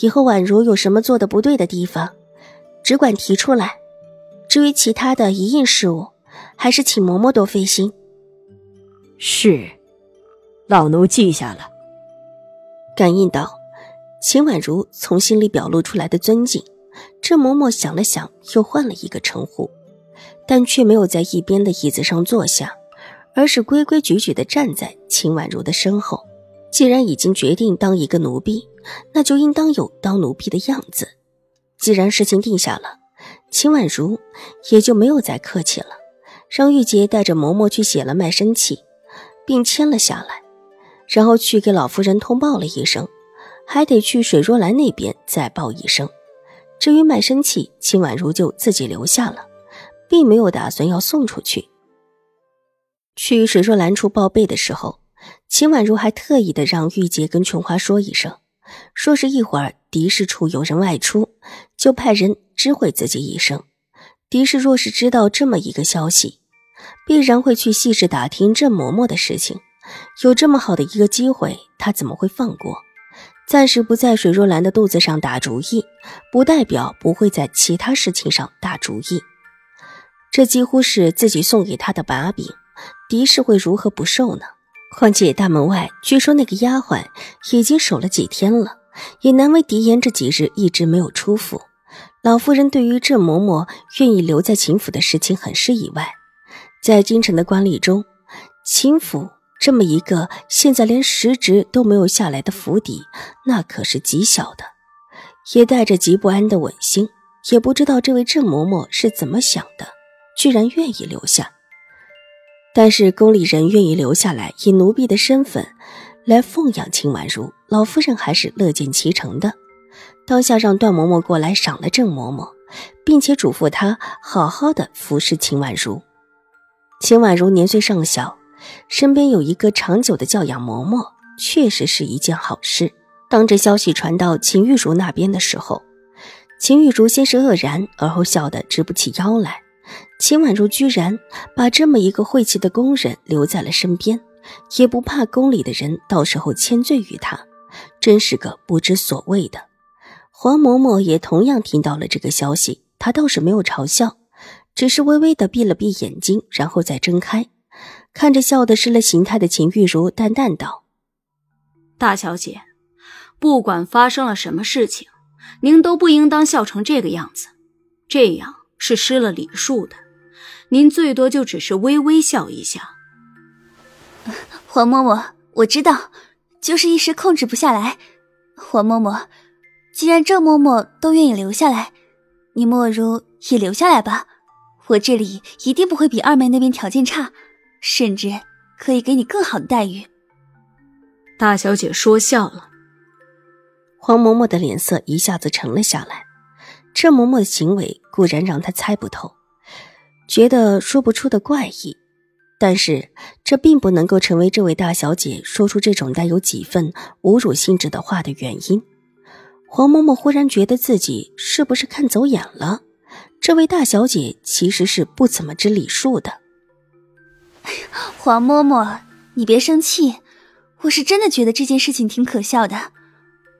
以后宛如有什么做的不对的地方，只管提出来。至于其他的一应事务，还是请嬷嬷多费心。是，老奴记下了。感应到秦婉如从心里表露出来的尊敬，这嬷嬷想了想，又换了一个称呼，但却没有在一边的椅子上坐下，而是规规矩矩的站在秦婉如的身后。既然已经决定当一个奴婢，那就应当有当奴婢的样子。既然事情定下了，秦婉如也就没有再客气了，让玉洁带着嬷嬷去写了卖身契，并签了下来，然后去给老夫人通报了一声，还得去水若兰那边再报一声。至于卖身契，秦婉如就自己留下了，并没有打算要送出去。去水若兰处报备的时候。秦婉如还特意的让玉洁跟琼花说一声，说是一会儿狄氏处有人外出，就派人知会自己一声。狄氏若是知道这么一个消息，必然会去细致打听郑嬷嬷的事情。有这么好的一个机会，他怎么会放过？暂时不在水若兰的肚子上打主意，不代表不会在其他事情上打主意。这几乎是自己送给他的把柄，狄氏会如何不受呢？况且大门外，据说那个丫鬟已经守了几天了，也难为狄言这几日一直没有出府。老夫人对于郑嬷嬷愿意留在秦府的事情很是意外。在京城的官吏中，秦府这么一个现在连实职都没有下来的府邸，那可是极小的，也带着极不安的稳心。也不知道这位郑嬷嬷是怎么想的，居然愿意留下。但是宫里人愿意留下来，以奴婢的身份来奉养秦婉如，老夫人还是乐见其成的。当下让段嬷嬷过来赏了郑嬷嬷，并且嘱咐她好好的服侍秦婉如。秦婉如年岁尚小，身边有一个长久的教养嬷嬷，确实是一件好事。当这消息传到秦玉茹那边的时候，秦玉茹先是愕然，而后笑得直不起腰来。秦婉如居然把这么一个晦气的工人留在了身边，也不怕宫里的人到时候千罪于他，真是个不知所谓的。黄嬷嬷也同样听到了这个消息，她倒是没有嘲笑，只是微微的闭了闭眼睛，然后再睁开，看着笑得失了形态的秦玉茹，淡淡道：“大小姐，不管发生了什么事情，您都不应当笑成这个样子，这样。”是失了礼数的，您最多就只是微微笑一下。黄嬷嬷，我知道，就是一时控制不下来。黄嬷嬷，既然郑嬷嬷都愿意留下来，你莫如也留下来吧。我这里一定不会比二妹那边条件差，甚至可以给你更好的待遇。大小姐说笑了。黄嬷嬷的脸色一下子沉了下来。郑嬷嬷的行为固然让他猜不透，觉得说不出的怪异，但是这并不能够成为这位大小姐说出这种带有几分侮辱性质的话的原因。黄嬷嬷忽然觉得自己是不是看走眼了？这位大小姐其实是不怎么知礼数的。黄嬷嬷，你别生气，我是真的觉得这件事情挺可笑的。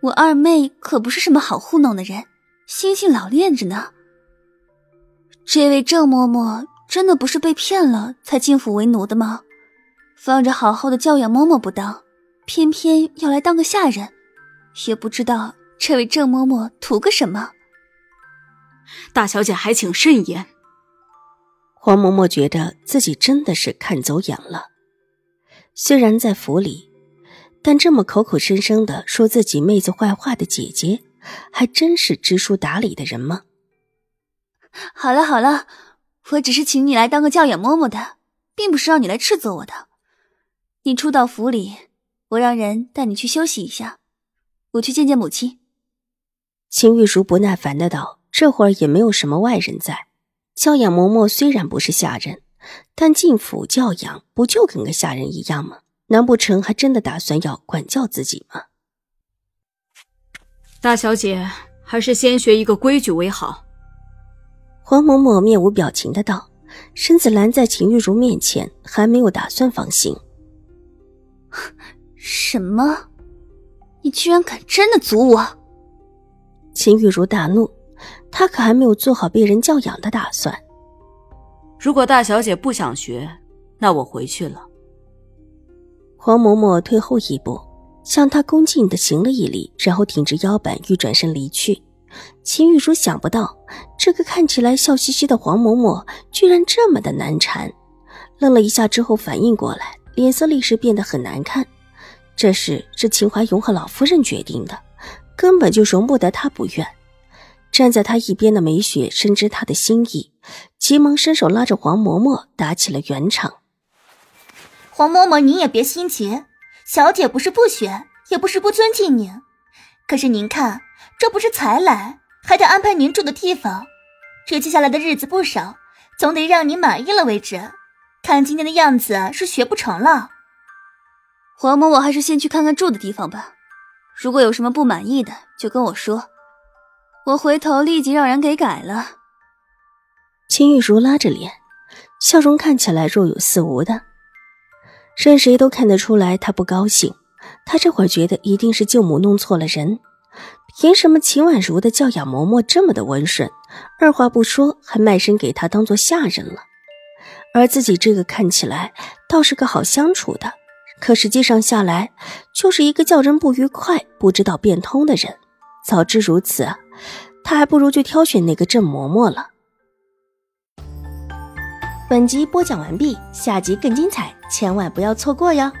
我二妹可不是什么好糊弄的人。心性老练着呢。这位郑嬷嬷真的不是被骗了才进府为奴的吗？放着好好的教养嬷嬷不当，偏偏要来当个下人，也不知道这位郑嬷嬷图个什么。大小姐还请慎言。黄嬷嬷觉得自己真的是看走眼了。虽然在府里，但这么口口声声的说自己妹子坏话的姐姐。还真是知书达理的人吗？好了好了，我只是请你来当个教养嬷嬷的，并不是让你来斥责我的。你初到府里，我让人带你去休息一下，我去见见母亲。秦玉茹不耐烦的道：“这会儿也没有什么外人在，教养嬷嬷虽然不是下人，但进府教养不就跟个下人一样吗？难不成还真的打算要管教自己吗？”大小姐，还是先学一个规矩为好。黄嬷嬷面无表情的道，身子拦在秦玉茹面前，还没有打算放行。什么？你居然敢真的阻我？秦玉茹大怒，她可还没有做好被人教养的打算。如果大小姐不想学，那我回去了。黄嬷嬷退后一步。向他恭敬的行了一礼，然后挺直腰板欲转身离去。秦玉茹想不到，这个看起来笑嘻嘻的黄嬷嬷居然这么的难缠，愣了一下之后反应过来，脸色立时变得很难看。这事是秦怀勇和老夫人决定的，根本就容不得他不愿。站在他一边的梅雪深知他的心意，急忙伸手拉着黄嬷嬷打起了圆场。黄嬷嬷，您也别心急。小姐不是不选，也不是不尊敬您，可是您看，这不是才来，还得安排您住的地方，这接下来的日子不少，总得让您满意了为止。看今天的样子是学不成了。黄某，我还是先去看看住的地方吧。如果有什么不满意的，就跟我说，我回头立即让人给改了。秦玉茹拉着脸，笑容看起来若有似无的。任谁都看得出来，他不高兴。他这会儿觉得一定是舅母弄错了人。凭什么秦婉如的教养嬷嬷这么的温顺，二话不说还卖身给他当做下人了？而自己这个看起来倒是个好相处的，可实际上下来就是一个叫人不愉快、不知道变通的人。早知如此，他还不如就挑选那个郑嬷嬷了。本集播讲完毕，下集更精彩，千万不要错过哟。